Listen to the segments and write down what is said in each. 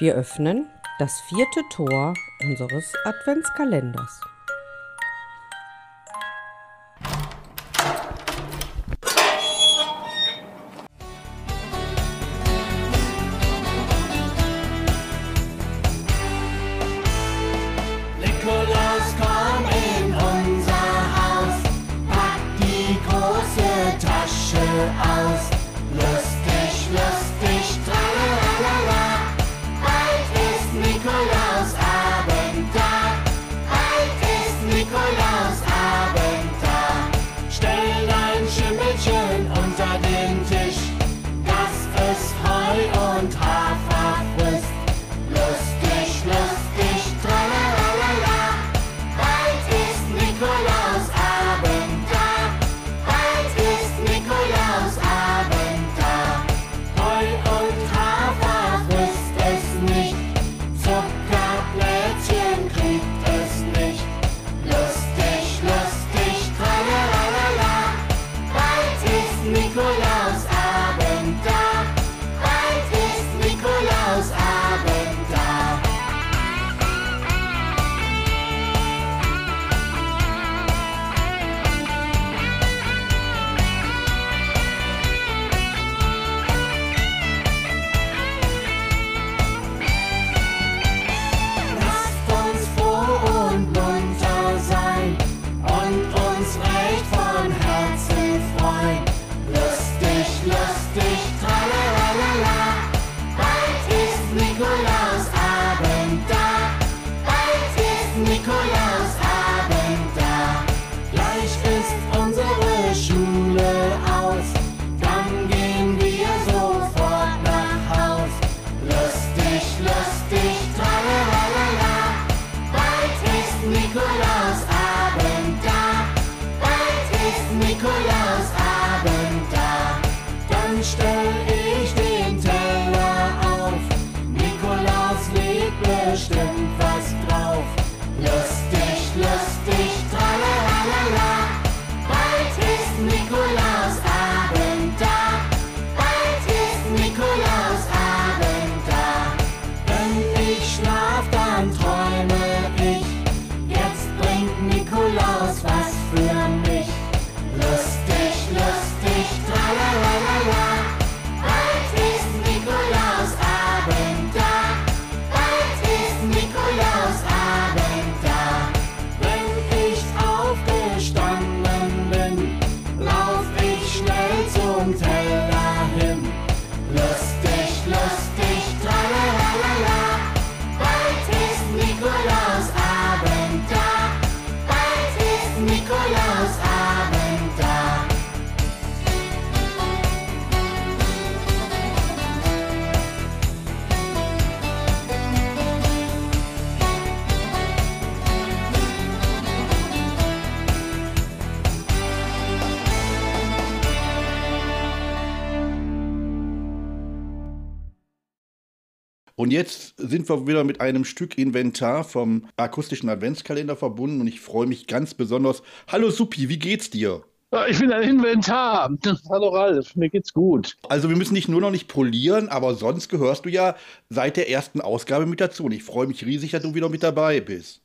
Wir öffnen das vierte Tor unseres Adventskalenders. Nikolaus, birthday Und jetzt sind wir wieder mit einem Stück Inventar vom akustischen Adventskalender verbunden und ich freue mich ganz besonders. Hallo Supi, wie geht's dir? Ich bin ein Inventar. Hallo Ralf, mir geht's gut. Also wir müssen dich nur noch nicht polieren, aber sonst gehörst du ja seit der ersten Ausgabe mit dazu. Und ich freue mich riesig, dass du wieder mit dabei bist.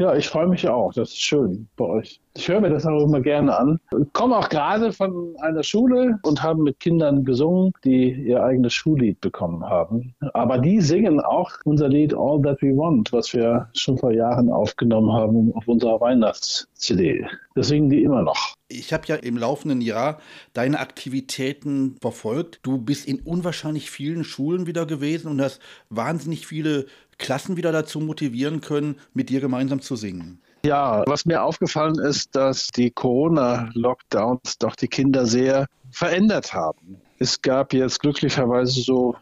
Ja, ich freue mich auch. Das ist schön bei euch. Ich höre mir das auch immer gerne an. Ich komme auch gerade von einer Schule und habe mit Kindern gesungen, die ihr eigenes Schullied bekommen haben. Aber die singen auch unser Lied All That We Want, was wir schon vor Jahren aufgenommen haben auf unserer Weihnachts-CD. Das singen die immer noch. Ich habe ja im laufenden Jahr deine Aktivitäten verfolgt. Du bist in unwahrscheinlich vielen Schulen wieder gewesen und hast wahnsinnig viele Klassen wieder dazu motivieren können, mit dir gemeinsam zu singen. Ja, was mir aufgefallen ist, dass die Corona-Lockdowns doch die Kinder sehr verändert haben. Es gab jetzt glücklicherweise so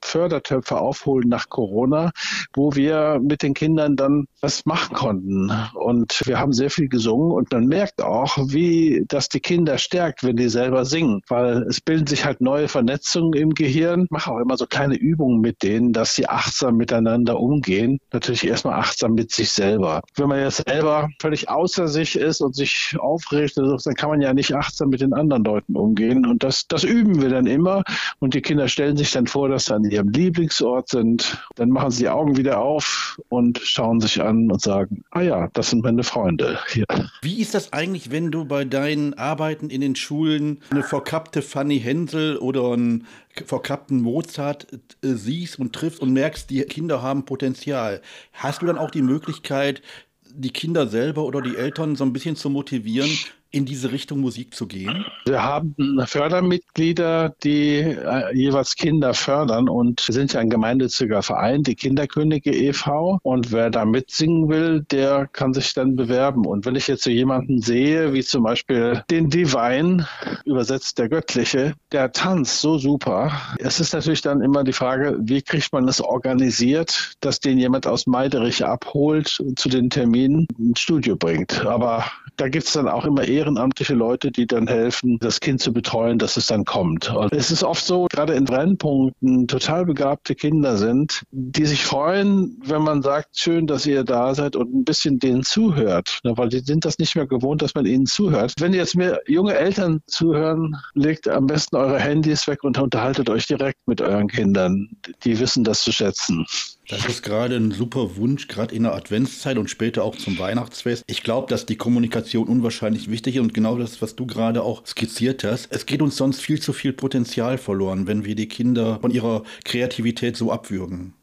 Fördertöpfe aufholen nach Corona, wo wir mit den Kindern dann was machen konnten. Und wir haben sehr viel gesungen und man merkt auch, wie das die Kinder stärkt, wenn die selber singen, weil es bilden sich halt neue Vernetzungen im Gehirn. Ich mache auch immer so kleine Übungen mit denen, dass sie achtsam miteinander umgehen. Natürlich erstmal achtsam mit sich selber. Wenn man jetzt selber völlig außer sich ist und sich aufregt, dann kann man ja nicht achtsam mit den anderen Leuten umgehen. Und das, das üben wir dann immer. Und die Kinder stellen sich dann vor, dass dann ihrem Lieblingsort sind, dann machen sie die Augen wieder auf und schauen sich an und sagen, ah ja, das sind meine Freunde hier. Wie ist das eigentlich, wenn du bei deinen Arbeiten in den Schulen eine verkappte Fanny Hensel oder einen verkappten Mozart äh, siehst und triffst und merkst, die Kinder haben Potenzial? Hast du dann auch die Möglichkeit, die Kinder selber oder die Eltern so ein bisschen zu motivieren, in diese Richtung Musik zu gehen? Wir haben Fördermitglieder, die äh, jeweils Kinder fördern und wir sind ja ein gemeinnütziger Verein, die Kinderkönige e.V. Und wer da mitsingen will, der kann sich dann bewerben. Und wenn ich jetzt so jemanden sehe, wie zum Beispiel den Divine, übersetzt der Göttliche, der tanzt so super. Es ist natürlich dann immer die Frage, wie kriegt man es organisiert, dass den jemand aus Meiderich abholt, zu den Terminen ins Studio bringt. Aber da gibt es dann auch immer ehrenamtliche Leute, die dann helfen, das Kind zu betreuen, dass es dann kommt. Und es ist oft so, gerade in Brennpunkten total begabte Kinder sind, die sich freuen, wenn man sagt, schön, dass ihr da seid und ein bisschen denen zuhört, weil die sind das nicht mehr gewohnt, dass man ihnen zuhört. Wenn jetzt mir junge Eltern zuhören, legt am besten eure Handys weg und unterhaltet euch direkt mit euren Kindern. Die wissen das zu schätzen. Das ist gerade ein super Wunsch, gerade in der Adventszeit und später auch zum Weihnachtsfest. Ich glaube, dass die Kommunikation unwahrscheinlich wichtig ist und genau das, was du gerade auch skizziert hast. Es geht uns sonst viel zu viel Potenzial verloren, wenn wir die Kinder von ihrer Kreativität so abwürgen.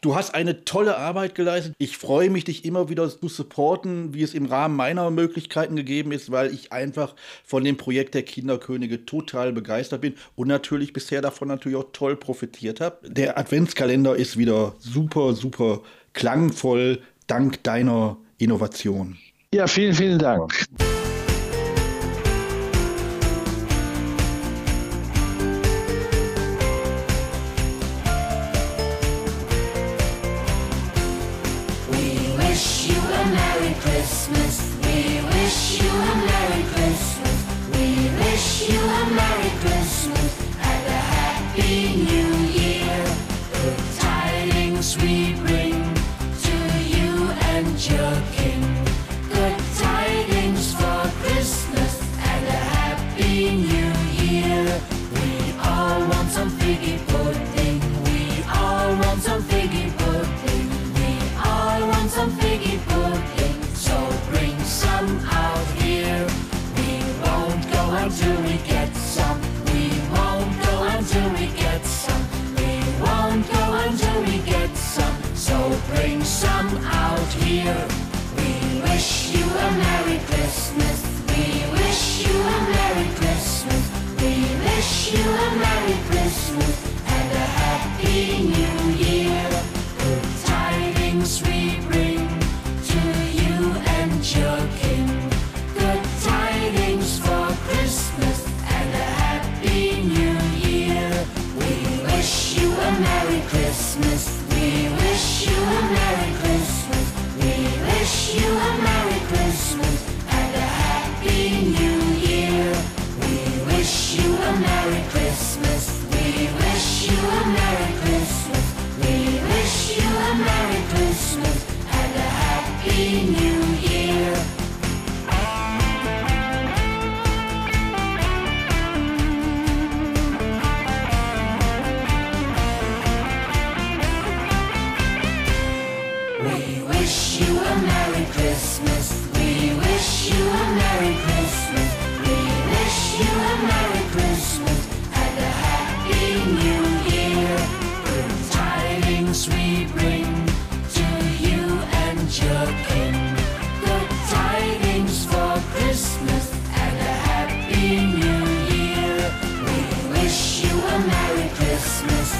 Du hast eine tolle Arbeit geleistet. Ich freue mich, dich immer wieder zu supporten, wie es im Rahmen meiner Möglichkeiten gegeben ist, weil ich einfach von dem Projekt der Kinderkönige total begeistert bin und natürlich bisher davon natürlich auch toll profitiert habe. Der Adventskalender ist wieder super, super klangvoll, dank deiner Innovation. Ja, vielen, vielen Dank. you here. We all want some figgy pudding. We all want some figgy pudding. We all want some figgy pudding. So bring some out here. We won't go until we get some. We won't go until we get some. We won't go until we get some. So bring some out here. We wish you. Christmas.